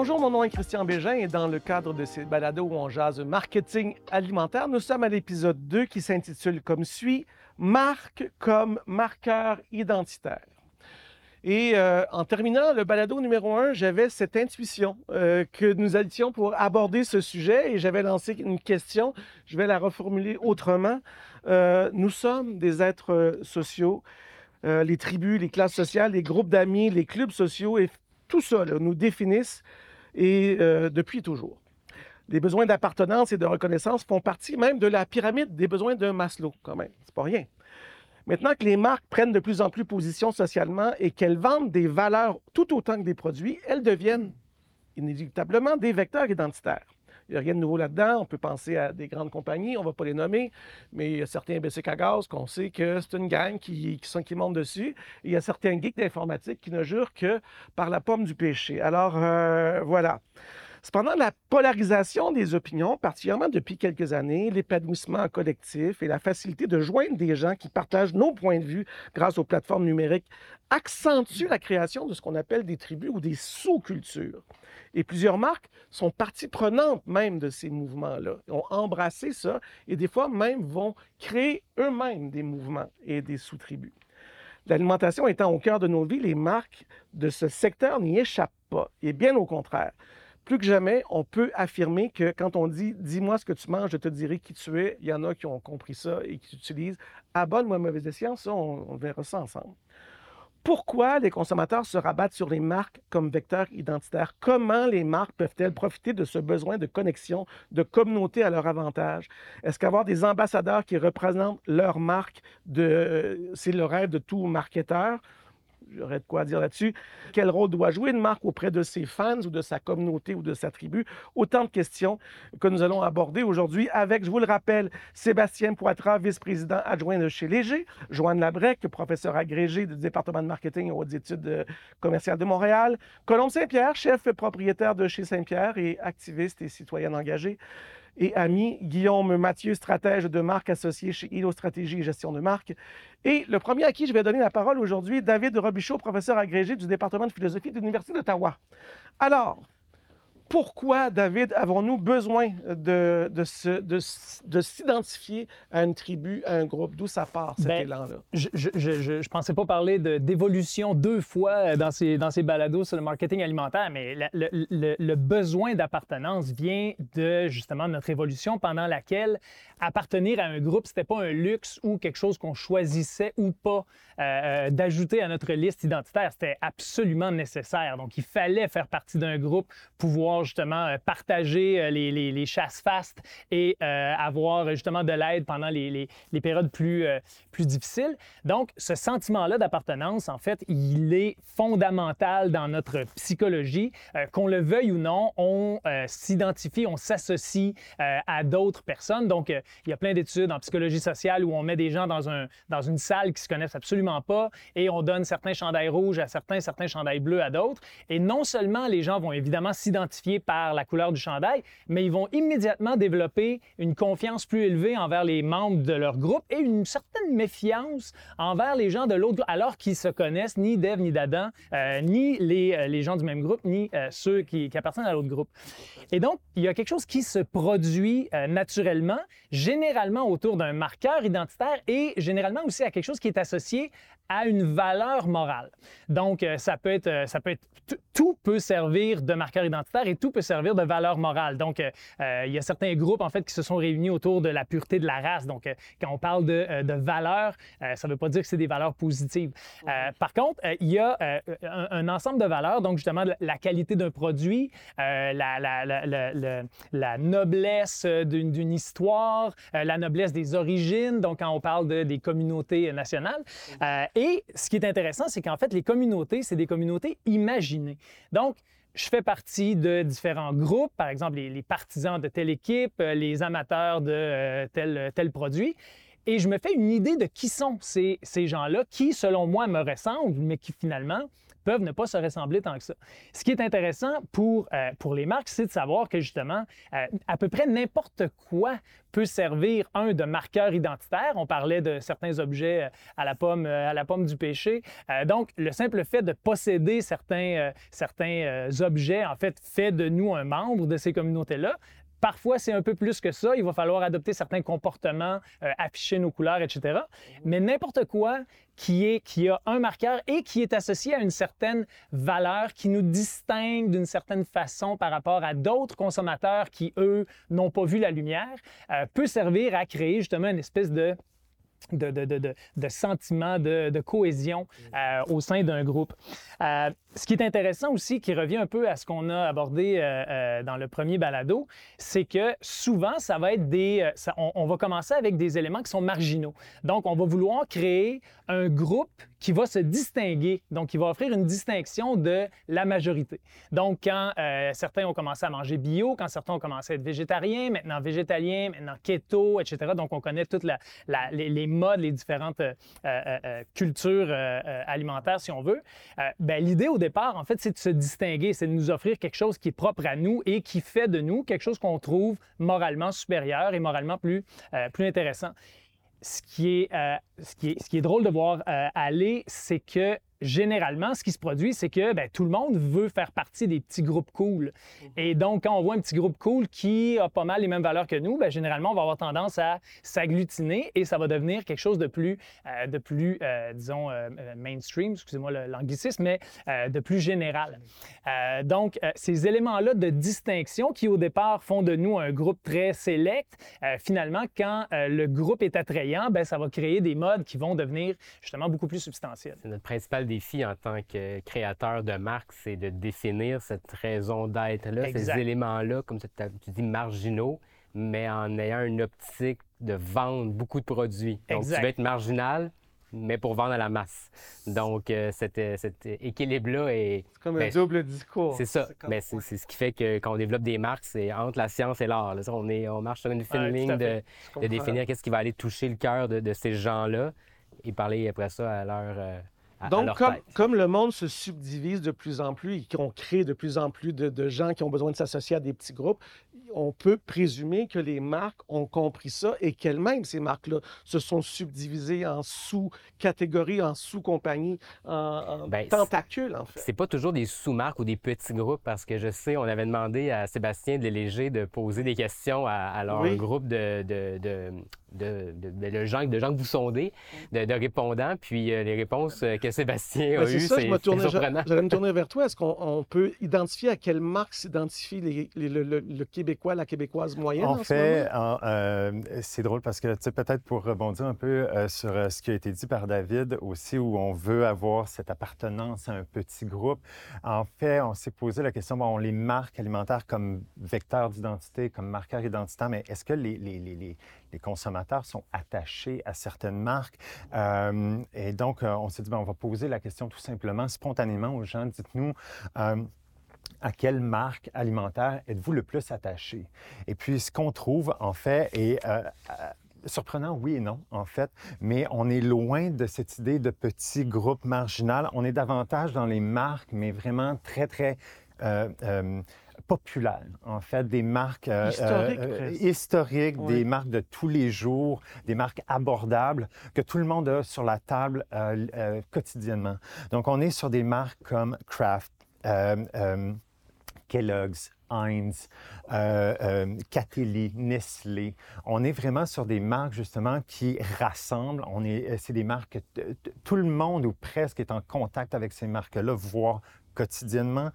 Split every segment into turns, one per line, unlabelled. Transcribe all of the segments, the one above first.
Bonjour, mon nom est Christian Bégin et dans le cadre de ces balados où on jase marketing alimentaire, nous sommes à l'épisode 2 qui s'intitule comme suit Marque comme marqueur identitaire. Et euh, en terminant le balado numéro 1, j'avais cette intuition euh, que nous allions pour aborder ce sujet et j'avais lancé une question. Je vais la reformuler autrement. Euh, nous sommes des êtres sociaux. les tribus, les classes sociales, les groupes d'amis, les clubs sociaux et tout ça nous définissent et depuis toujours. Les besoins d'appartenance et de reconnaissance font partie même de la pyramide des besoins de Maslow, quand même. C'est pas rien. Maintenant que les marques prennent de plus en plus position socialement et qu'elles vendent des valeurs tout autant que des produits, elles deviennent inévitablement des vecteurs identitaires. Il n'y a rien de nouveau là-dedans. On peut penser à des grandes compagnies, on ne va pas les nommer, mais il y a certains BC à gaz qu'on sait que c'est une gang qui, qui, qui monte dessus. Et il y a certains geeks d'informatique qui ne jurent que par la pomme du péché. Alors, euh, voilà. Cependant, la polarisation des opinions, particulièrement depuis quelques années, l'épanouissement collectif et la facilité de joindre des gens qui partagent nos points de vue grâce aux plateformes numériques accentuent la création de ce qu'on appelle des tribus ou des sous-cultures. Et plusieurs marques sont partie prenante même de ces mouvements-là, ont embrassé ça et des fois même vont créer eux-mêmes des mouvements et des sous-tribus. L'alimentation étant au cœur de nos vies, les marques de ce secteur n'y échappent pas, et bien au contraire plus que jamais, on peut affirmer que quand on dit dis-moi ce que tu manges, je te dirai qui tu es, il y en a qui ont compris ça et qui utilisent à bonne ou à mauvaise escient, ça, on, verra ça ensemble. Pourquoi les consommateurs se rabattent sur les marques comme vecteurs identitaires? Comment les marques peuvent-elles profiter de ce besoin de connexion, de communauté à leur avantage? Est-ce qu'avoir des ambassadeurs qui représentent leur marque, de, c'est le rêve de tout marketeur? J'aurais de quoi dire là-dessus. Quel rôle doit jouer une marque auprès de ses fans ou de sa communauté ou de sa tribu? Autant de questions que nous allons aborder aujourd'hui avec, je vous le rappelle, Sébastien Poitras, vice-président adjoint de chez Léger, Joanne Labrec, professeur agrégé du département de marketing et hautes études commerciales de Montréal, Colombe Saint-Pierre, chef propriétaire de chez Saint-Pierre et activiste et citoyenne engagée et ami, Guillaume Mathieu, stratège de marque associé chez ILO Stratégie et Gestion de marque. Et le premier à qui je vais donner la parole aujourd'hui, David Robichaud, professeur agrégé du département de philosophie de l'Université d'Ottawa. Alors, pourquoi, David, avons-nous besoin de, de, de, s'identifier à une tribu, à un groupe? D'où ça part, cet ben, élan-là?
Je ne pensais pas parler d'évolution deux fois dans ces, dans ces balados sur le marketing alimentaire, mais le, le, le besoin d'appartenance vient de justement notre évolution pendant laquelle appartenir à un groupe, c'était pas un luxe ou quelque chose qu'on choisissait ou pas euh, euh, d'ajouter à notre liste identitaire. C'était absolument nécessaire. Donc, il fallait faire partie d'un groupe, pouvoir justement euh, partager les, les, les chasses fastes et avoir justement de l'aide pendant les, les, périodes plus, plus difficiles. Donc, ce sentiment-là d'appartenance, en fait, il est fondamental dans notre psychologie. Qu'on le veuille ou non, on s'identifie, on s'associe à d'autres personnes. Donc, il y a plein d'études en psychologie sociale où on met des gens dans, un, dans une salle qui se connaissent absolument pas et on donne certains chandails rouges à certains, certains chandails bleus à d'autres. Et non seulement les gens vont évidemment s'identifier par la couleur du chandail, mais ils vont immédiatement développer une confiance plus élevée envers les membres de leur groupe et une certaine méfiance envers les gens de l'autre groupe, alors qu'ils se connaissent, ni Dev ni d'Adam, euh, ni les, euh, les, gens du même groupe, ni euh, ceux qui, appartiennent à l'autre groupe. Et donc, il y a quelque chose qui se produit naturellement généralement autour d'un marqueur identitaire et généralement aussi à quelque chose qui est associé à une valeur morale. Donc, ça peut être, ça peut être, tout peut servir de marqueur identitaire et tout peut servir de valeur morale. Donc, euh, il y a certains groupes, en fait, qui se sont réunis autour de la pureté de la race. Donc, quand on parle de, de valeurs, ça ne veut pas dire que c'est des valeurs positives. par contre, il y a un, ensemble de valeurs, donc justement la qualité d'un produit, la, la, la, la, noblesse d'une histoire, la noblesse des origines, donc quand on parle de, des communautés nationales. Et ce qui est intéressant, c'est qu'en fait, les communautés, c'est des communautés imaginées. Donc, je fais partie de différents groupes, par exemple les, partisans de telle équipe, euh, les amateurs de euh, tel, tel produit. Et je me fais une idée de qui sont ces, ces gens-là, qui, selon moi, me ressemblent, mais qui finalement ne pas se ressembler tant que ça. Ce qui est intéressant pour, euh, pour les marques, c'est de savoir que justement, euh, à peu près n'importe quoi peut servir, un, de marqueur identitaire. On parlait de certains objets euh, à la pomme, à la pomme du péché. donc, le simple fait de posséder certains, certains objets, en fait, fait de nous un membre de ces communautés-là, Parfois, c'est un peu plus que ça. Il va falloir adopter certains comportements, euh, afficher nos couleurs, etc. Mais n'importe quoi qui, est, qui a un marqueur et qui est associé à une certaine valeur, qui nous distingue d'une certaine façon par rapport à d'autres consommateurs qui, eux, n'ont pas vu la lumière, euh, peut servir à créer justement une espèce de de, de, de, de, sentiment de, cohésion euh, au sein d'un groupe. Euh, ce qui est intéressant aussi, qui revient un peu à ce qu'on a abordé euh, dans le premier balado, c'est que souvent, ça va être des... on, va commencer avec des éléments qui sont marginaux. Donc, on va vouloir créer un groupe qui va se distinguer, donc qui va offrir une distinction de la majorité. Donc, quand certains ont commencé à manger bio, quand certains ont commencé à être végétariens, maintenant végétaliens, maintenant keto, etc., donc on connaît toutes les, les modes, les différentes euh, euh, euh, cultures alimentaires, si on veut, ben, l'idée départ, en fait, c'est de se distinguer, c'est de nous offrir quelque chose qui est propre à nous et qui fait de nous quelque chose qu'on trouve moralement supérieur et moralement plus, plus intéressant. Ce qui, est, ce, qui est, ce qui est drôle de voir aller, c'est que généralement, ce qui se produit, c'est que ben, tout le monde veut faire partie des petits groupes cool. Mhm. Et donc, quand on voit un petit groupe cool qui a pas mal les mêmes valeurs que nous, ben, généralement, on va avoir tendance à s'agglutiner et ça va devenir quelque chose de plus, euh, de plus euh, disons, euh, mainstream, excusez-moi l'anglicisme, mais de plus général. donc, ces éléments-là de distinction qui, au départ, font de nous un groupe très sélect, finalement, quand le groupe est attrayant, ben, ça va créer des modes qui vont devenir justement beaucoup plus substantiels.
C'est notre principal défi en tant que créateur de marque, c'est de définir cette raison d'être-là, ces éléments-là, comme tu dis, marginaux, mais en ayant une optique de vendre beaucoup de produits. Donc, tu veux être marginal, mais pour vendre à la masse. Donc, euh, cet, équilibre-là est...
C'est comme un ben, double discours.
C'est ça. Mais c'est ce qui fait que quand on développe des marques, c'est entre la science et l'art. On, on marche sur une fine ligne de, définir qu'est-ce qui va aller toucher le cœur de, ces gens-là et parler après ça à leur... Euh,
donc, comme, le monde se subdivise de plus en plus et qu'on crée de plus en plus de, gens qui ont besoin de s'associer à des petits groupes, on peut présumer que les marques ont compris ça et qu'elles-mêmes, ces marques-là, se sont subdivisées en sous-catégories, en sous-compagnies, en, ben, tentacules, en fait.
C'est pas toujours des sous-marques ou des petits groupes parce que je sais, on avait demandé à Sébastien de Léger de poser des questions à, leur groupe de, de, de, gens, de gens que vous sondez, de, répondants, puis euh, les réponses euh, que Sébastien a eues, c'est surprenant.
J'allais me tourner vers toi. Est-ce qu'on peut identifier à quelle marque s'identifie le, Québécois, la Québécoise moyenne
en, fait, euh, c'est drôle parce que, peut-être pour rebondir un peu sur ce qui a été dit par David aussi, où on veut avoir cette appartenance à un petit groupe, en fait, on s'est posé la question, bon, on les marques alimentaires comme vecteur d'identité, comme marqueur identitaire, mais est-ce que les, les, les, les consommateurs sont attachés à certaines marques. Euh, et donc, euh, on s'est dit, ben, on va poser la question tout simplement, spontanément aux gens. Dites-nous, euh, à quelle marque alimentaire êtes-vous le plus attaché? Et puis, ce qu'on trouve, en fait, est surprenant, oui et non, en fait, mais on est loin de cette idée de petit groupe marginal. On est davantage dans les marques, mais vraiment très, très populaires, en fait, des marques
euh, historiques,
euh, historiques des marques de tous les jours, des marques abordables que tout le monde a sur la table euh, quotidiennement. Donc, on est sur des marques comme Kraft, Kellogg's, Heinz, euh, Nestlé. On est vraiment sur des marques justement qui rassemblent. On est, c'est des marques tout le monde ou presque est en contact avec ces marques-là, voire quotidiennement.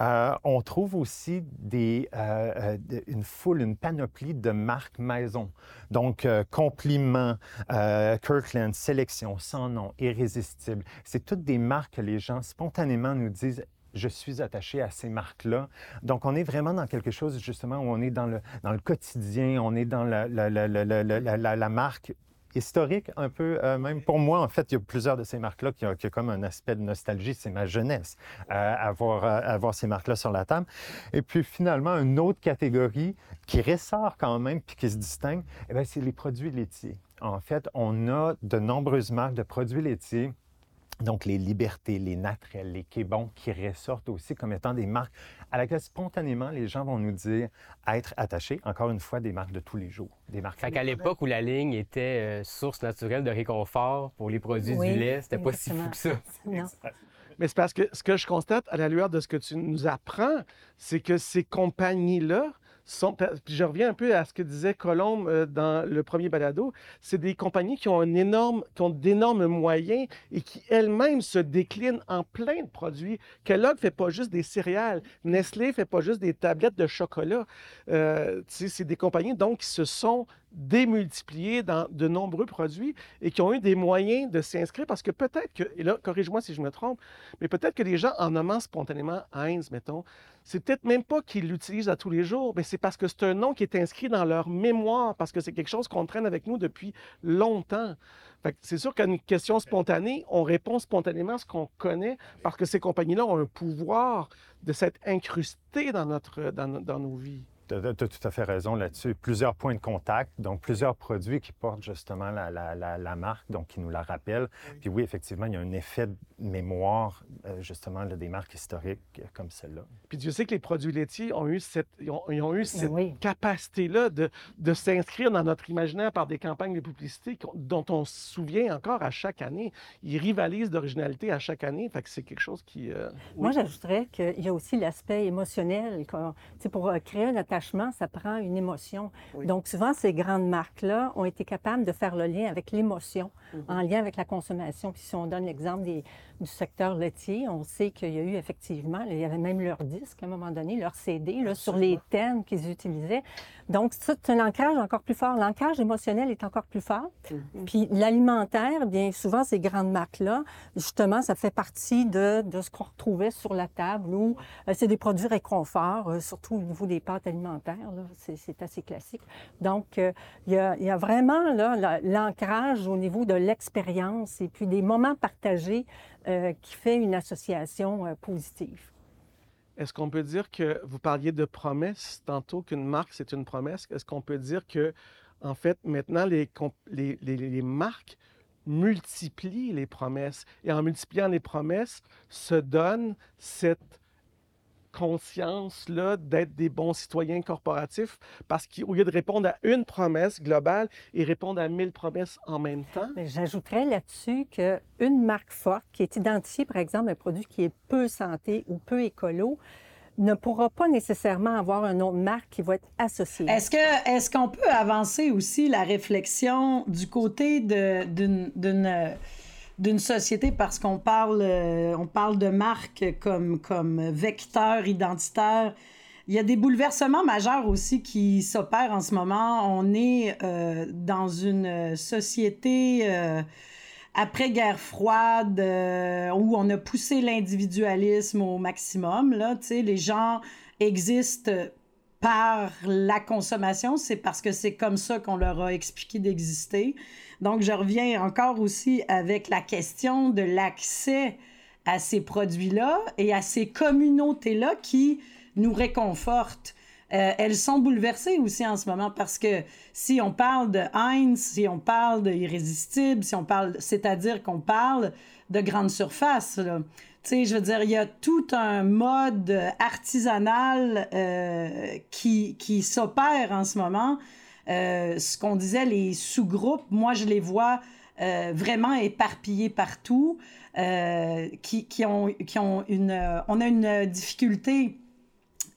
Euh, on trouve aussi des, euh, euh, une foule, une panoplie de marques maison. Donc, Compliment, Kirkland, Sélection, Sans Nom, Irrésistible. C'est toutes des marques que les gens spontanément nous disent je suis attaché à ces marques-là. Donc, on est vraiment dans quelque chose, justement, où on est dans le, dans le quotidien, on est dans la, la, la, la marque historique un peu. Euh, même pour moi, en fait, il y a plusieurs de ces marques-là qui ont, comme un aspect de nostalgie. C'est ma jeunesse, euh, avoir, euh, avoir ces marques-là sur la table. Et puis finalement, une autre catégorie qui ressort quand même puis qui se distingue, eh c'est les produits laitiers. En fait, on a de nombreuses marques de produits laitiers Donc, les libertés, les naturels, les québons qui ressortent aussi comme étant des marques à laquelle spontanément les gens vont nous dire être attachés. Encore une fois, des marques de tous les jours. Des marques.
Fait qu'à l'époque où la ligne était euh, source naturelle de réconfort pour les produits du lait, c'était pas si fou que ça.
Non. Mais c'est parce que ce que je constate à la lueur de ce que tu nous apprends, c'est que ces compagnies-là je reviens un peu à ce que disait Colombe euh, dans le premier balado, c'est des compagnies qui ont, d'énormes moyens et qui elles-mêmes se déclinent en plein de produits. Kellogg ne fait pas juste des céréales, Nestlé ne fait pas juste des tablettes de chocolat. Euh, c'est des compagnies donc qui se sont démultipliées dans de nombreux produits et qui ont eu des moyens de s'inscrire parce que peut-être que, et là, corrige-moi si je me trompe, mais peut-être que les gens en nommant spontanément Heinz, mettons, c'est peut-être même pas qu'ils l'utilisent à tous les jours, mais c'est parce que c'est un nom qui est inscrit dans leur mémoire, parce que c'est quelque chose qu'on traîne avec nous depuis longtemps. C'est sûr qu'à une question spontanée, on répond spontanément à ce qu'on connaît, parce que ces compagnies-là ont un pouvoir de s'être incrustées dans, notre, dans nos vies.
Tu as, tout à fait raison là-dessus. Plusieurs points de contact, donc plusieurs produits qui portent justement la, marque, donc qui nous la rappellent. Puis oui, effectivement, il y a un effet de mémoire, euh, justement, des marques historiques euh, comme celle-là.
Puis Dieu sait que les produits laitiers ont eu cette, ils ont, eu cette capacité-là de, de s'inscrire dans notre imaginaire par des campagnes de publicité dont on se souvient encore à chaque année. Ils rivalisent d'originalité à chaque année. Fait que c'est quelque chose qui...
Euh, Moi, j'ajouterais qu'il y a aussi l'aspect émotionnel. Pour créer un attachement ça prend une émotion. Donc, souvent, ces grandes marques-là ont été capables de faire le lien avec l'émotion, mm-hmm. en lien avec la consommation. Puis si on donne l'exemple des, du secteur laitier, on sait qu'il y a eu effectivement, il y avait même leur disque à un moment donné, leur CD là, sur les thèmes qu'ils utilisaient. Donc, c'est un ancrage encore plus fort. L'ancrage émotionnel est encore plus fort. Mm-hmm. Puis l'alimentaire, bien souvent, ces grandes marques-là, justement, ça fait partie de, de ce qu'on retrouvait sur la table où euh, c'est des produits réconfort, euh, surtout au niveau des pâtes alimentaires. C'est assez classique. Donc, euh, il, y a, il, y a, vraiment l'ancrage au niveau de l'expérience et puis des moments partagés euh, qui fait une association euh, positive.
Est-ce qu'on peut dire que vous parliez de promesses tantôt qu'une marque c'est une promesse? Est-ce qu'on peut dire que en fait maintenant les, marques multiplient les promesses? Et en multipliant les promesses se donnent cette conscience-là d'être des bons citoyens corporatifs parce qu'au lieu de répondre à une promesse globale, ils répondent à mille promesses en même temps.
J'ajouterais là-dessus qu'une marque forte qui est identifiée, par exemple, un produit qui est peu santé ou peu écolo, ne pourra pas nécessairement avoir une autre marque qui va être associée.
Est-ce que est-ce qu'on peut avancer aussi la réflexion du côté d'une d'une société parce qu'on parle, euh, on parle de marque comme, comme vecteur identitaire. Il y a des bouleversements majeurs aussi qui s'opèrent en ce moment. On est euh, dans une société euh, après-guerre froide où on a poussé l'individualisme au maximum. Là, les gens existent par la consommation, c'est parce que c'est comme ça qu'on leur a expliqué d'exister. Donc, je reviens encore aussi avec la question de l'accès à ces produits-là et à ces communautés-là qui nous réconfortent. Euh, elles sont bouleversées aussi en ce moment parce que si on parle de Heinz, si on parle de Irrésistible, si on parle, c'est-à-dire qu'on parle de grande surface, tu sais, je veux dire, il y a tout un mode artisanal euh, qui, qui s'opère en ce moment. Euh, ce qu'on disait, les sous-groupes, moi, je les vois euh, vraiment éparpillés partout, qui, qui, ont, qui ont une... on a une difficulté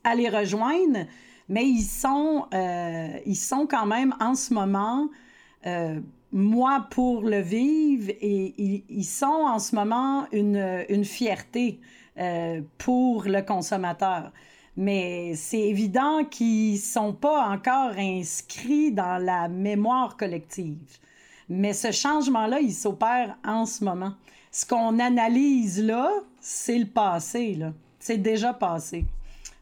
à les rejoindre, mais ils sont, ils sont quand même en ce moment, moi, pour le vivre, et ils, sont en ce moment une, une fierté pour le consommateur mais c'est évident qu'ils ne sont pas encore inscrits dans la mémoire collective. Mais ce changement-là, il s'opère en ce moment. Ce qu'on analyse là, c'est le passé. C'est déjà passé.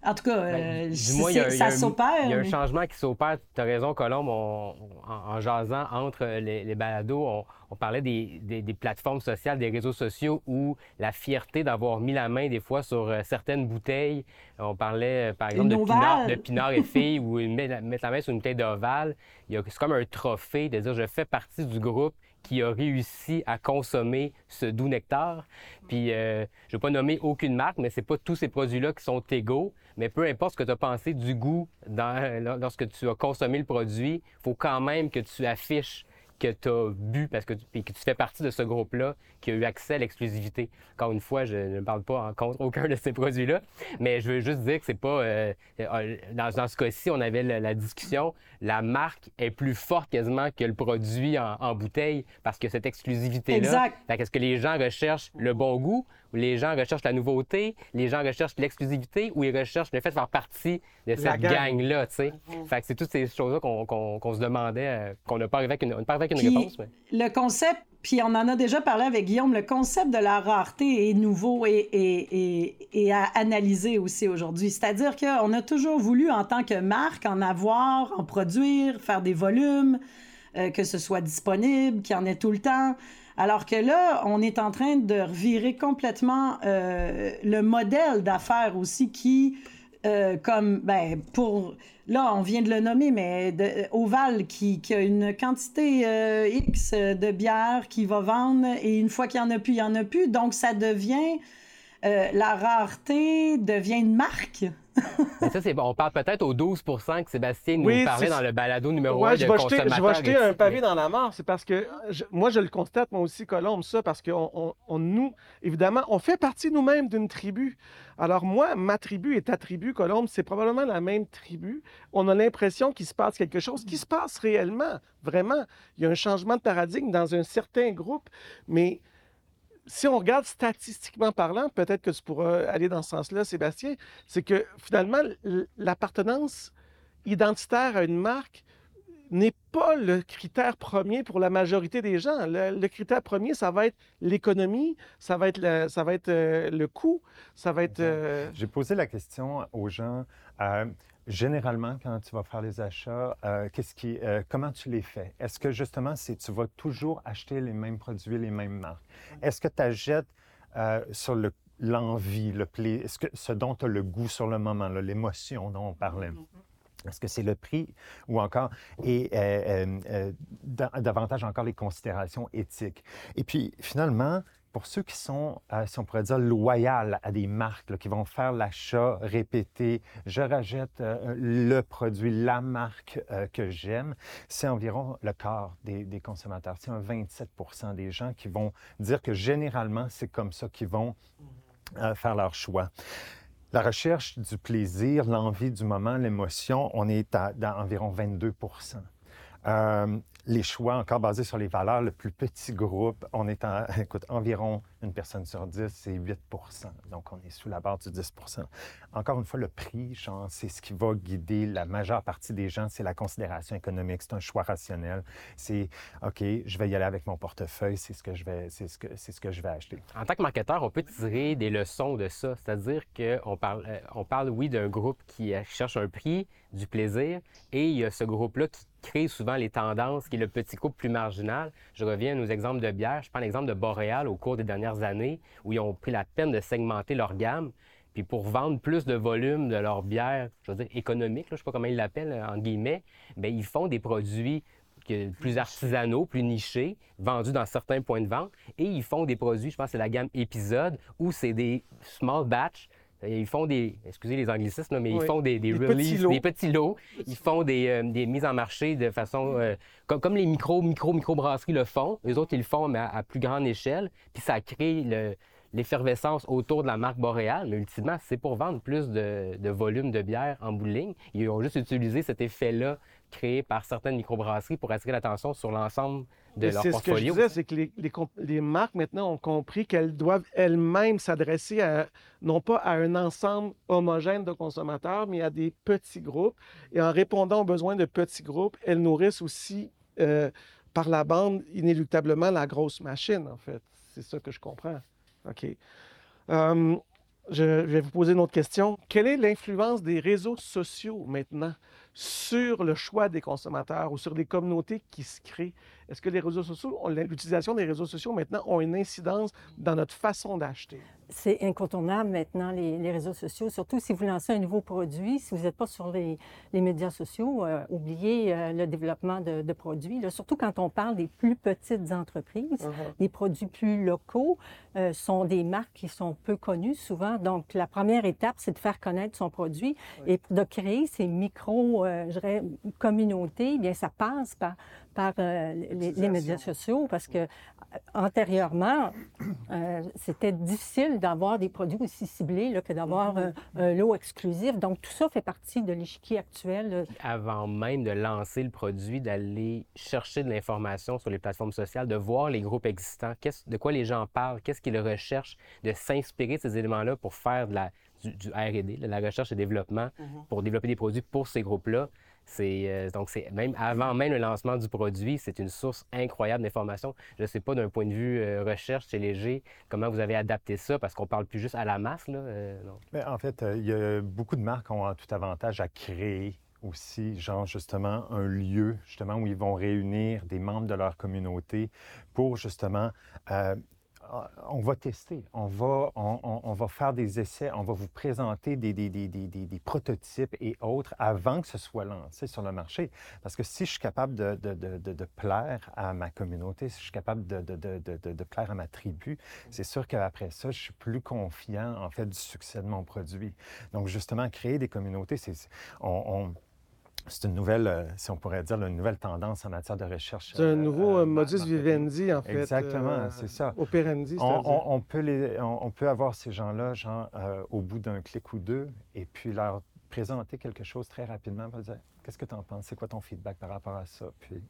En tout cas, ben, euh, ça s'opère.
Il y a un changement qui s'opère. Tu as raison, Colombe, en, jasant entre les, les balados, on, parlait des, plateformes sociales, des réseaux sociaux où la fierté d'avoir mis la main des fois sur euh, certaines bouteilles. On parlait, euh, par exemple, de Pinard, de Pinard et Filles, où mettre, la main sur une bouteille d'ovale. C'est comme un trophée de dire je fais partie du groupe qui a réussi à consommer ce doux nectar. Puis, euh, je ne vais pas nommer aucune marque, mais c'est pas tous ces produits-là qui sont égaux. Mais peu importe ce que tu as pensé du goût lorsque tu as consommé le produit, il faut quand même que tu affiches que tu as bu parce que, que tu fais partie de ce groupe-là qui a eu accès à l'exclusivité. Encore une fois, je ne parle pas en contre aucun de ces produits-là, mais je veux juste dire que c'est pas. Euh, euh, dans, dans, ce cas-ci, on avait la, discussion. La marque est plus forte quasiment que le produit en, bouteille parce que cette exclusivité-là.
Exact.
Est-ce que les gens recherchent le bon goût les gens recherchent la nouveauté, les gens recherchent l'exclusivité ou ils recherchent le fait de faire partie de cette gang-là, tu sais. Fait que c'est toutes ces choses-là qu'on se demandait, euh, qu'on n'a pas arrivé avec une, avec une réponse.
Le concept, puis on en a déjà parlé avec Guillaume, le concept de la rareté est nouveau et, et, et, à analyser aussi aujourd'hui. C'est-à-dire qu'on a toujours voulu, en tant que marque, en avoir, en produire, faire des volumes, euh, que ce soit disponible, qu'il y en ait tout le temps. Alors que là, on est en train de revirer complètement euh, le modèle d'affaires aussi qui, euh, comme, ben, pour, là, on vient de le nommer, mais de, Oval qui, a une quantité euh, X de bière qui va vendre et une fois qu'il n'y en a plus, il n'y en a plus. Donc, ça devient, la rareté devient une marque.
Ça, c'est bon. On parle peut-être aux 12% que Sébastien nous parlait dans le balado numéro 1
de je vais jeter, Je vais jeter un pavé dans la mort. C'est parce que moi, je le constate, moi aussi, Colombe, ça, parce que on, nous, évidemment, on fait partie nous-mêmes d'une tribu. Alors moi, ma tribu et ta tribu, Colombe, c'est probablement la même tribu. On a l'impression qu'il se passe quelque chose qui se passe réellement, vraiment. Il y a un changement de paradigme dans un certain groupe, mais si on regarde statistiquement parlant, peut-être que tu pourras aller dans ce sens-là, Sébastien, c'est que finalement, l'appartenance identitaire à une marque n'est pas le critère premier pour la majorité des gens. Le, critère premier, ça va être l'économie, ça va être le, ça va être euh, le coût, ça va être... Euh,
J'ai posé la question aux gens. Euh, Généralement, quand tu vas faire les achats, euh, qu'est-ce qui, euh, comment tu les fais? Est-ce que justement, c'est, tu vas toujours acheter les mêmes produits, les mêmes marques? Est-ce que tu achètes euh, sur le, l'envie, le plaisir, ce, que, ce dont tu as le goût sur le moment, l'émotion dont on parlait? Est-ce que c'est le prix ou encore, et davantage encore les considérations éthiques? Et puis, finalement, pour ceux qui sont, euh, si on pourrait dire, loyaux à des marques, qui vont faire l'achat répété, je rachète euh, le produit, la marque euh, que j'aime, c'est environ le quart des, consommateurs. C'est un 27% des gens qui vont dire que généralement, c'est comme ça qu'ils vont faire leur choix. La recherche du plaisir, l'envie du moment, l'émotion, on est à, environ 22 les choix encore basés sur les valeurs, le plus petit groupe, on est en, écoute, environ une personne sur dix, c'est 8 Donc, on est sous la barre du 10 Encore une fois, le prix, c'est ce qui va guider la majeure partie des gens, c'est la considération économique, c'est un choix rationnel. C'est, OK, je vais y aller avec mon portefeuille, c'est ce que je vais, c'est ce que, c'est ce que je vais acheter.
En tant que marketeur, on peut tirer des leçons de ça. C'est-à-dire qu'on parle, euh, on parle, oui, d'un groupe qui cherche un prix, du plaisir, et il y a ce groupe-là qui crée souvent les tendances, qui est le petit couple plus marginal. Je reviens à nos exemples de bière. Je prends l'exemple de Boréal au cours des dernières années, où ils ont pris la peine de segmenter leur gamme. Puis pour vendre plus de volume de leur bière, je veux dire économique, je ne sais pas comment ils l'appellent, en guillemets, bien, ils font des produits plus artisanaux, plus nichés, vendus dans certains points de vente. Et ils font des produits, je pense que c'est la gamme épisode, où c'est des small batch, ils font des, excusez les anglicismes, mais ils font des, des, releases, des petits lots. Ils font des, euh, des, mises en marché de façon, euh, comme, comme, les micro, micro, micro brasseries le font. Les autres, ils le font, mais à, plus grande échelle. Puis ça crée l'effervescence autour de la marque Boréal, mais ultimement, c'est pour vendre plus de, de, volume de bière en bout Ils ont juste utilisé cet effet-là créé par certaines microbrasseries pour attirer l'attention sur l'ensemble de leur
portfolio. C'est ce que je disais, c'est que les, les, marques maintenant ont compris qu'elles doivent elles-mêmes s'adresser à, non pas à un ensemble homogène de consommateurs, mais à des petits groupes. Et en répondant aux besoins de petits groupes, elles nourrissent aussi euh, par la bande inéluctablement la grosse machine, en fait. C'est ça que je comprends. OK. Euh, je vais vous poser une autre question. Quelle est l'influence des réseaux sociaux maintenant sur le choix des consommateurs ou sur les communautés qui se créent? Est-ce que les réseaux sociaux, l'utilisation des réseaux sociaux maintenant ont une incidence dans notre façon d'acheter?
c'est incontournable maintenant, les, réseaux sociaux, surtout si vous lancez un nouveau produit. Si vous n'êtes pas sur les, médias sociaux, euh, oubliez euh, le développement de, produits. surtout quand on parle des plus petites entreprises, uh-huh. les produits plus locaux euh, sont des marques qui sont peu connues souvent. Donc, la première étape, c'est de faire connaître son produit et de créer ces micro, je dirais, communautés. Eh bien, ça passe par, par les, les, médias sociaux parce que antérieurement, euh, c'était difficile d'avoir des produits aussi ciblés que d'avoir mm-hmm. un, lot exclusif. Donc, tout ça fait partie de l'échiquier actuel.
Avant même de lancer le produit, d'aller chercher de l'information sur les plateformes sociales, de voir les groupes existants, de quoi les gens parlent, qu'est-ce qu'ils recherchent, de s'inspirer de ces éléments-là pour faire de la, du, du R&D, de la recherche et développement, mm-hmm. pour développer des produits pour ces groupes-là. Euh, donc, c'est même avant même le lancement du produit, c'est une source incroyable d'informations. Je ne sais pas d'un point de vue euh, recherche chez Léger, comment vous avez adapté ça, parce qu'on parle plus juste à la masse. Euh,
en fait, il y a beaucoup de marques ont tout avantage à créer aussi, genre justement, un lieu justement où ils vont réunir des membres de leur communauté pour justement on va tester, on va, on, va faire des essais, on va vous présenter des, des, prototypes et autres avant que ce soit lancé sur le marché. Parce que si je suis capable de, plaire à ma communauté, si je suis capable de, plaire à ma tribu, c'est sûr qu'après ça, je suis plus confiant en fait du succès de mon produit. Donc justement, créer des communautés, c'est... on c'est une nouvelle, euh, si on pourrait dire, une nouvelle tendance en matière de recherche.
C'est un nouveau euh, euh, modus vivendi, en fait.
Exactement, c'est ça.
Operandi,
on, on, on, peut les, on, peut avoir ces gens-là, genre, au bout d'un clic ou deux, et puis leur présenter quelque chose très rapidement, dire Qu'est-ce que tu en penses? C'est quoi ton feedback par rapport à ça? Puis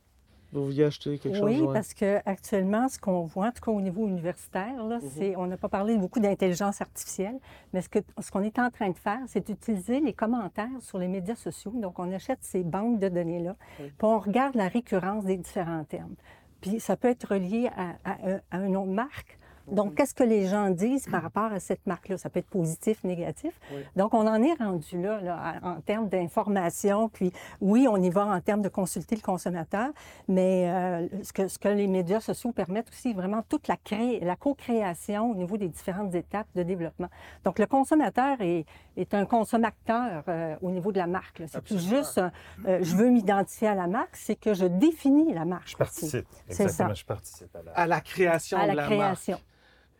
vous vouliez acheter quelque chose?
Oui, parce qu'actuellement, ce qu'on voit, en tout cas au niveau universitaire, là, mhm. c'est, on n'a pas parlé beaucoup d'intelligence artificielle, mais ce, que, ce qu'on est en train de faire, c'est d'utiliser les commentaires sur les médias sociaux. Donc, on achète ces banques de données-là, puis on regarde la récurrence des différents termes. Puis ça peut être relié à, à, à une autre marque donc, qu'est-ce que les gens disent par rapport à cette marque-là? Ça peut être positif, négatif. Donc, on en est rendu là, en termes d'information. Puis, oui, on y va en termes de consulter le consommateur, mais euh, ce, que, ce que les médias sociaux permettent aussi, vraiment toute la, la co-création au niveau des différentes étapes de développement. Donc, le consommateur est, est un consommateur euh, au niveau de la marque. C'est plus juste, euh, je veux m'identifier à la marque, c'est que je définis la marque.
Je participe. Exactement, je participe
à la, à la création
à
de la,
création.
marque.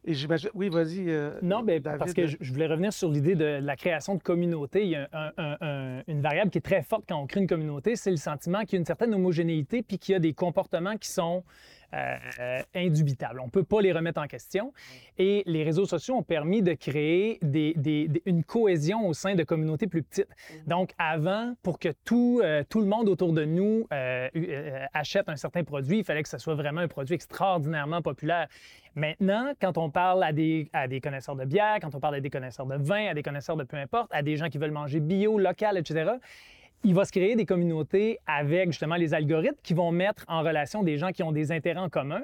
Et j'imagine. Oui, vas-y. Euh,
non, mais parce que je voulais revenir sur l'idée de la création de communauté. Il y a une variable qui est très forte quand on crée une communauté, c'est le sentiment qu'il y a une certaine homogénéité puis qu'il y a des comportements qui sont euh, indubitables. On ne peut pas les remettre en question. Et les réseaux sociaux ont permis de créer une cohésion au sein de communautés plus petites. Mm-hmm. Donc, avant, pour que tout, euh, tout le monde autour de nous achète un certain produit, il fallait que ce soit vraiment un produit extraordinairement populaire. Maintenant, quand on parle à des, à des connaisseurs de bière, quand on parle à des connaisseurs de vin, à des connaisseurs de peu importe, à des gens qui veulent manger bio, local, etc., il va se créer des communautés avec justement les algorithmes qui vont mettre en relation des gens qui ont des intérêts en commun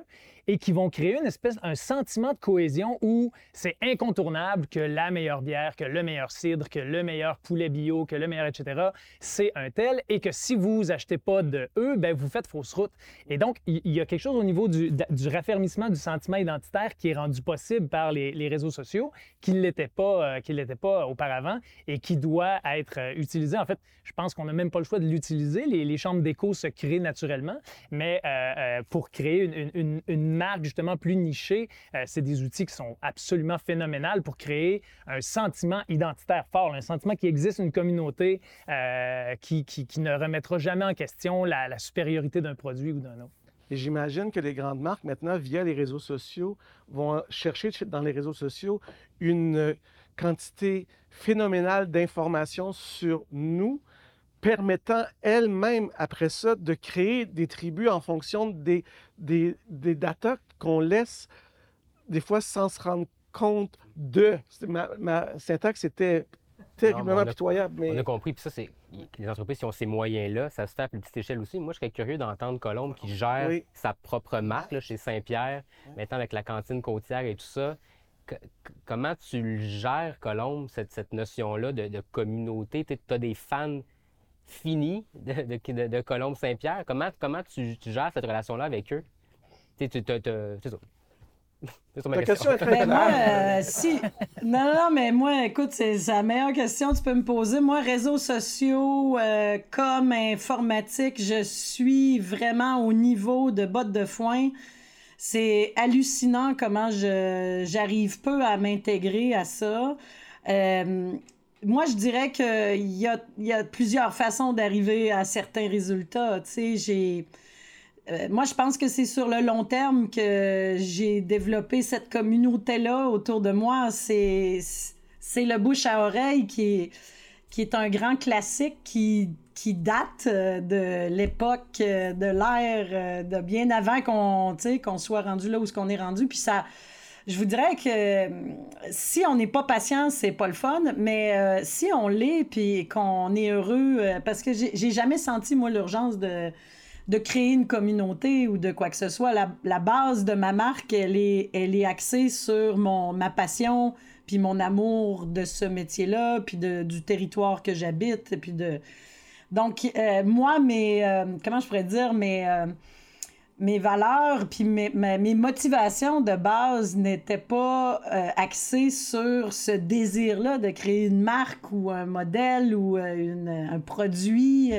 et qui vont créer une espèce, un sentiment de cohésion où c'est incontournable que la meilleure bière, que le meilleur cidre, que le meilleur poulet bio, que le meilleur, etc., c'est un tel et que si vous achetez pas de eux, ben vous faites fausse route. Et donc, il y, a quelque chose au niveau du, du, raffermissement du sentiment identitaire qui est rendu possible par les, les réseaux sociaux qui ne l'était pas, euh, pas auparavant et qui doit être euh, utilisé. En fait, je pense qu'on n'a même pas le choix de l'utiliser. Les, les, chambres d'écho se créent naturellement, mais euh, pour créer une, marques justement plus nichées, euh, c'est des outils qui sont absolument phénoménaux pour créer un sentiment identitaire fort, un sentiment qui existe une communauté euh, qui, qui, ne remettra jamais en question la, supériorité d'un produit ou d'un autre.
J'imagine que les grandes marques, maintenant, via les réseaux sociaux, vont chercher dans les réseaux sociaux une quantité phénoménale d'informations sur nous, permettant elle-même, après ça, de créer des tribus en fonction des, des, des datas qu'on laisse des fois sans se rendre compte de. Ma, ma syntaxe était terriblement pitoyable. Mais...
On a compris, puis ça, c'est les entreprises qui ont ces moyens-là, ça se fait à plus petite échelle aussi. Moi, je serais curieux d'entendre Colombe qui gère sa propre marque chez Saint-Pierre, maintenant avec la cantine côtière et tout ça. comment tu le gères, Colombe, cette, cette notion-là de, de, communauté? Tu as des fans fini de, de, de Colombe-Saint-Pierre. Comment, comment tu, gères cette relation-là avec eux? Tu, tu, ça.
Ta question est très
moi, euh, si... Non, non, mais moi, écoute, c'est la meilleure question que tu peux me poser. Moi, réseaux sociaux, euh, comme informatique, je suis vraiment au niveau de bottes de foin. C'est hallucinant comment j'arrive peu à m'intégrer à ça. Euh, moi, je dirais qu'il y a, y a plusieurs façons d'arriver à certains résultats. Tu sais, j'ai euh, moi, je pense que c'est sur le long terme que j'ai développé cette communauté-là autour de moi. C'est, c'est le bouche à oreille qui est, qui est un grand classique qui, qui date euh, de l'époque euh, de l'ère de bien avant qu'on, qu'on soit rendu là où ce qu'on est rendu. Puis ça, je vous dirais que si on n'est pas patient, c'est pas le fun, mais si on l'est puis qu'on est heureux, parce que j'ai jamais senti, moi, l'urgence de de créer une communauté ou de quoi que ce soit. La, base de ma marque, elle est, elle est axée sur mon, ma passion, puis mon amour de ce métier-là, puis de, du territoire que j'habite, puis de... Donc, euh, moi, mes... Euh, comment je pourrais dire? Euh, mes valeurs, puis mes, mes, motivations de base n'étaient pas axées sur ce désir-là de créer une marque ou un modèle ou un produit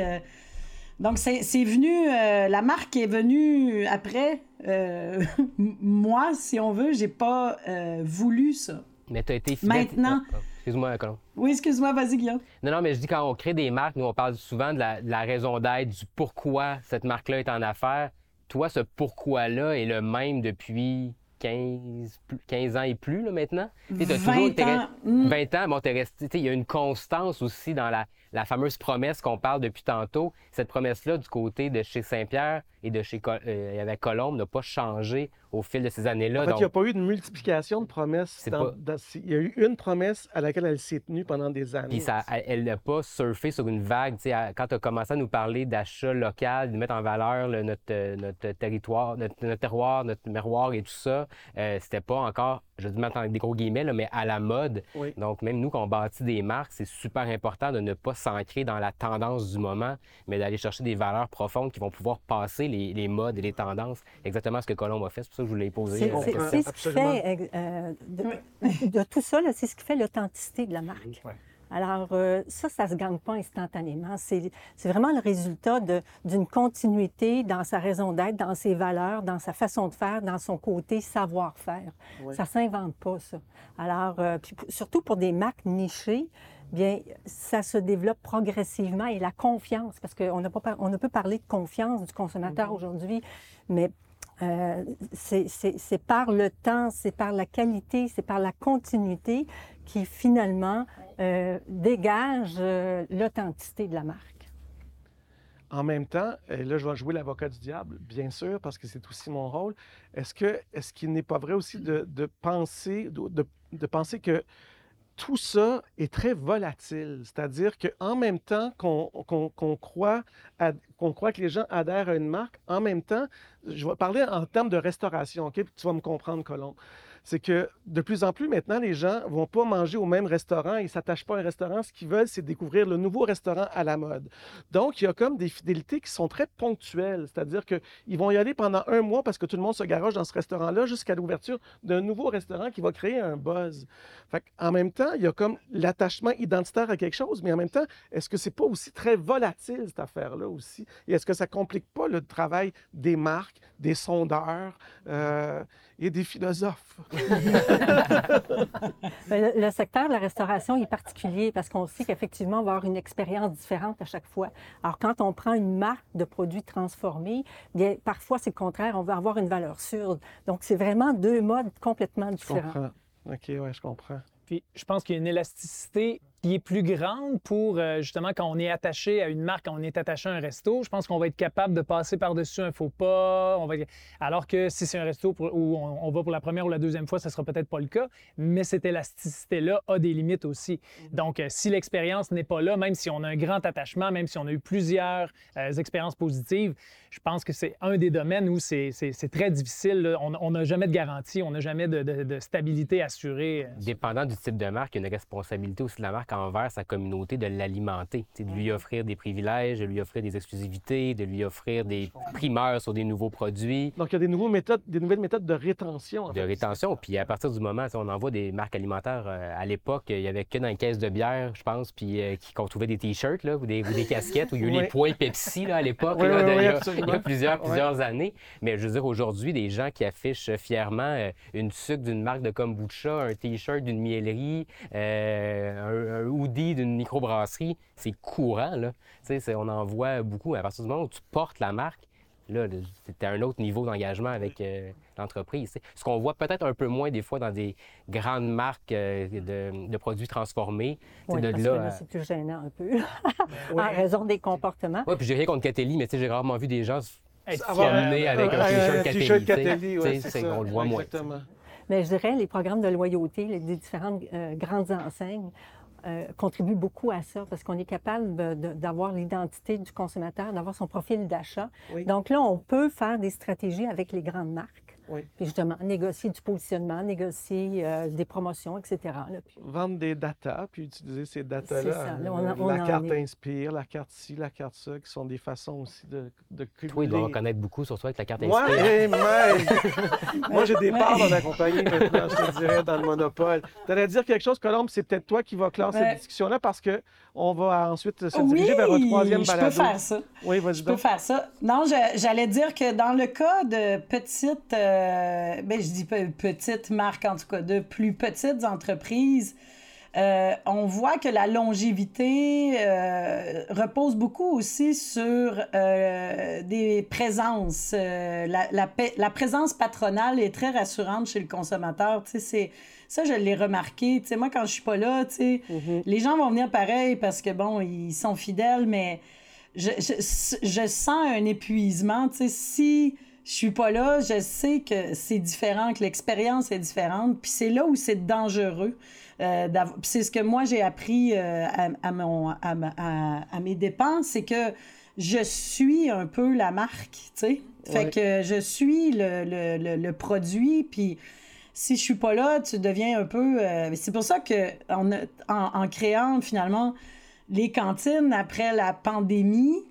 donc, c'est venu, euh, la marque est venue après. Euh, moi, si on veut, j'ai pas euh, voulu ça.
Mais tu as été
Maintenant.
Ah, ah, excuse-moi, Colomb.
Oui, excuse-moi, vas-y, Guillaume.
Non, non, mais je dis quand on crée des marques, nous, on parle souvent de la, de la raison d'être, du pourquoi cette marque-là est en affaires. Toi, ce pourquoi-là est le même depuis 15, 15 ans et plus là, maintenant?
20 ans.
20 ans, bon, il y a une constance aussi dans la, la fameuse promesse qu'on parle depuis tantôt, cette promesse-là du côté de chez Saint-Pierre et de chez euh, avec Colombe n'a pas changé au fil de ces années-là.
En fait, il n'y a pas eu de multiplication de promesses. il y a eu une promesse à laquelle elle s'est tenue pendant des années.
Puis ça, elle n'a pas surfé sur une vague. quand tu as commencé à nous parler d'achat local, de mettre en valeur notre, notre, territoire, notre, terroir, notre miroir et tout ça, euh, c'était pas encore, je dis mettre des gros guillemets, mais à la mode. Donc, même nous, quand on bâtit des marques, c'est super important de ne pas s'ancrer dans la tendance du moment, mais d'aller chercher des valeurs profondes qui vont pouvoir passer les, modes et les tendances. Exactement ce que Colomb a fait. C'est pour ça que je vous l'ai posé.
C'est ce qui fait, euh, de, tout ça, c'est ce qui fait l'authenticité de la marque. Alors, euh, ça, ça ne se gagne pas instantanément. C'est vraiment le résultat d'une continuité dans sa raison d'être, dans ses valeurs, dans sa façon de faire, dans son côté savoir-faire. Ça ne s'invente pas, ça. Alors, euh, surtout pour des marques nichées, bien, ça se développe progressivement et la confiance, parce qu'on on ne peut parler de confiance du consommateur mm-hmm. aujourd'hui, mais euh, c'est par le temps, c'est par la qualité, c'est par la continuité qui finalement euh, dégage euh, l'authenticité de la marque.
En même temps, et là, je vais jouer l'avocat du diable, bien sûr, parce que c'est aussi mon rôle. Est-ce que est-ce qu'il n'est pas vrai aussi de, penser de, de penser que tout ça est très volatile. C'est-à-dire qu'en même temps qu'on croit, que les gens adhèrent à une marque, en même temps, je vais parler en termes de restauration, OK? Tu vas me comprendre, Colomb c'est que de plus en plus maintenant, les gens ne vont pas manger au même restaurant, ils ne s'attachent pas à un restaurant. Ce qu'ils veulent, c'est découvrir le nouveau restaurant à la mode. Donc, il y a comme des fidélités qui sont très ponctuelles, c'est-à-dire qu'ils vont y aller pendant un mois parce que tout le monde se garoche dans ce restaurant-là jusqu'à l'ouverture d'un nouveau restaurant qui va créer un buzz. en même temps, il y a comme l'attachement identitaire à quelque chose, mais en même temps, est-ce que c'est pas aussi très volatile cette affaire-là aussi? Et est-ce que ça complique pas le travail des marques, des sondeurs euh, et des philosophes?
Ben, le, secteur de la restauration est particulier parce qu'on sait qu'effectivement, on va avoir une expérience différente à chaque fois. Alors, quand on prend une marque de produits transformés, bien, parfois, c'est le contraire, on va avoir une valeur sûre. Donc, c'est vraiment deux modes complètement différents. Je
comprends. OK, oui, je comprends.
Puis, je pense qu'il y a une élasticité qui est plus grande pour euh, justement quand on est attaché à une marque, quand on est attaché à un resto, je pense qu'on va être capable de passer par-dessus un faux pas. On va... Alors que si c'est un resto où on, va pour la première ou la deuxième fois, ça sera peut-être pas le cas, mais cette élasticité-là a des limites aussi. Mm-hmm. Donc, euh, si l'expérience n'est pas là, même si on a un grand attachement, même si on a eu plusieurs euh, expériences positives, je pense que c'est un des domaines où c'est très difficile. On n'a jamais de garantie, on n'a jamais de, stabilité assurée.
Dépendant du type de marque, il y a une responsabilité aussi de la marque envers sa communauté de l'alimenter, de lui offrir des privilèges, de lui offrir des exclusivités, de lui offrir des primeurs sur des nouveaux produits.
Donc, il y a des, nouveaux méthodes, des nouvelles méthodes de rétention.
de rétention. Puis à partir du moment, où on envoie des marques alimentaires, euh, à l'époque, il n'y avait que dans les caisses de bière, je pense, puis euh, qu'on trouvait des T-shirts ou des, ou des casquettes, où il y a eu les points Pepsi là, à l'époque il y a plusieurs, plusieurs années. Mais je veux dire, aujourd'hui, des gens qui affichent fièrement euh, une sucre d'une marque de kombucha, un T-shirt d'une miellerie, euh, un, hoodie d'une microbrasserie, c'est courant. Là. On en voit beaucoup. À partir du moment où tu portes la marque, là, c'était un autre niveau d'engagement avec euh, l'entreprise. Ce qu'on voit peut-être un peu moins des fois dans des grandes marques de, produits transformés.
Oui, parce que là, c'est plus gênant un peu, en raison des comportements.
Oui, puis j'ai rien contre Catelli, mais j'ai rarement vu des gens se avec un t-shirt Catelli. on le voit moins.
Mais je dirais, les programmes de loyauté les, des différentes euh, grandes enseignes euh, contribuent beaucoup à ça parce qu'on est capable d'avoir l'identité du consommateur, d'avoir son profil d'achat. Donc là, on peut faire des stratégies avec les grandes marques. Oui. Puis justement, négocier du positionnement, négocier euh, des promotions, etc.
Vendre des datas, puis utiliser ces datas-là. la carte Inspire, la carte ci, la carte ça, qui sont des façons aussi de, de cumuler.
Toi, il doit reconnaître beaucoup sur toi avec la carte Inspire.
Ouais, Moi, j'ai des parts dans la compagnie maintenant, je te dirais, dans le monopole. Tu allais dire quelque chose, Colombe, c'est peut-être toi qui vas clore cette discussion-là parce qu'on va ensuite se diriger vers un troisième balado.
je peux faire ça. Oui, vas-y Je peux faire ça. Non, j'allais dire que dans le cas de petites... Euh, euh, ben, je dis petites marques, en tout cas, de plus petites entreprises, euh, on voit que la longévité euh, repose beaucoup aussi sur des présences. La, la, présence patronale est très rassurante chez le consommateur. C'est, ça, je l'ai remarqué. sais moi, quand je suis pas là, mm-hmm. les gens vont venir pareil parce que, bon, ils sont fidèles, mais je, je, je sens un épuisement. Si je suis pas là, je sais que c'est différent, que l'expérience est différente, puis c'est là où c'est dangereux. Euh, c'est ce que moi j'ai appris euh, à, mon, à, à, mes dépens, c'est que je suis un peu la marque, tu sais. Fait que je suis le, le, le, produit, puis si je suis pas là, tu deviens un peu... Euh, c'est pour ça que en, en créant finalement les cantines après la pandémie,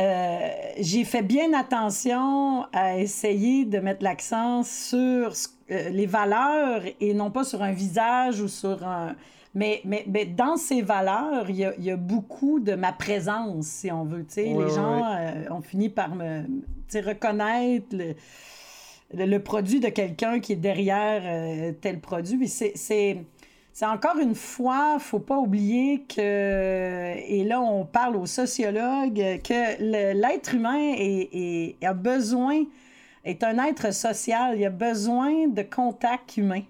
euh, j'ai fait bien attention à essayer de mettre l'accent sur euh, les valeurs et non pas sur un visage ou sur un... Mais, mais, mais dans ces valeurs, il y, a, il y, a, beaucoup de ma présence, si on veut. les gens euh, ont fini par me reconnaître le, le, produit de quelqu'un qui est derrière tel produit. C'est c'est encore une fois, faut pas oublier que, et là on parle aux sociologues, que l'être humain est, a besoin, est un être social, il a besoin de contact humain.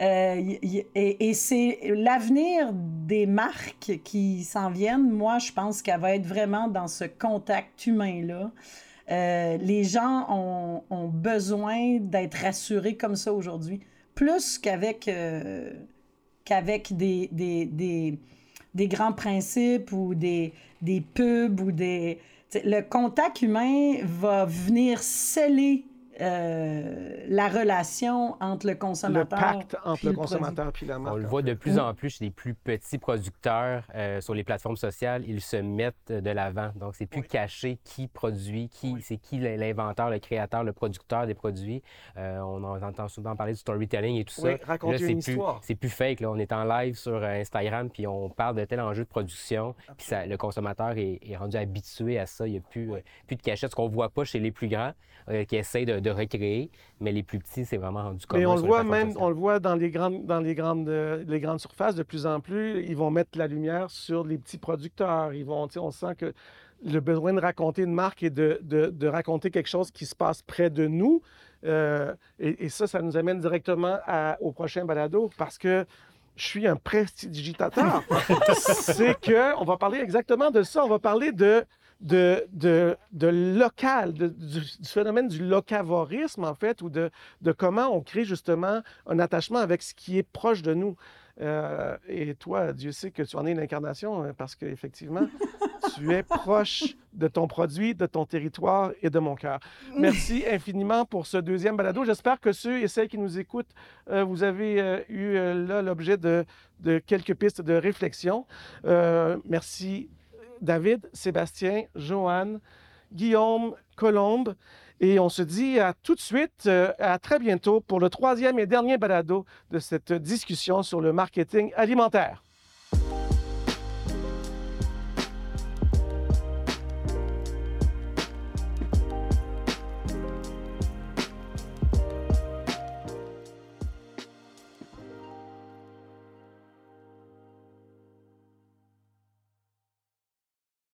Euh, et, c'est l'avenir des marques qui s'en viennent. Moi, je pense qu'elle va être vraiment dans ce contact humain-là. Euh, les gens ont, ont besoin d'être rassurés comme ça aujourd'hui, plus qu'avec euh, qu'avec des, grands principes ou des, des pubs ou des... Le contact humain va venir sceller euh, la relation entre le consommateur.
Le pacte entre le, consommateur et la marque.
On le voit de plus en plus chez les plus petits producteurs euh, sur les plateformes sociales, ils se mettent de l'avant. Donc, c'est plus caché qui produit, qui, c'est qui l'inventeur, le créateur, le producteur des produits. Euh, on entend souvent parler du storytelling et tout ça.
Raconter une histoire.
C'est plus fake. Là. On est en live sur Instagram puis on parle de tel enjeu de production. Puis le consommateur est, rendu habitué à ça. Il n'y a plus, plus de cachette, ce qu'on ne voit pas chez les plus grands qui essayent de recréer, mais les plus petits, c'est vraiment rendu commun.
Mais on le voit même, on le voit dans les grandes, dans les grandes, euh, les grandes surfaces de plus en plus, ils vont mettre la lumière sur les petits producteurs. Ils vont, on sent que le besoin de raconter une marque et de, de, raconter quelque chose qui se passe près de nous. Euh, et, ça, ça nous amène directement au prochain balado parce que je suis un prestidigitateur. c'est que on va parler exactement de ça. On va parler de de, de, de local, du, phénomène du locavorisme, en fait, ou de, de comment on crée justement un attachement avec ce qui est proche de nous. Euh, et toi, Dieu sait que tu en es l'incarnation, hein, parce qu'effectivement, tu es proche de ton produit, de ton territoire et de mon cœur. Merci infiniment pour ce deuxième balado. J'espère que ceux et celles qui nous écoutent, euh, vous avez euh, eu euh, là l'objet de, de, quelques pistes de réflexion. merci David, Sébastien, Joanne, Guillaume, Colombe. Et on se dit à tout de suite, à très bientôt pour le troisième et dernier balado de cette discussion sur le marketing alimentaire.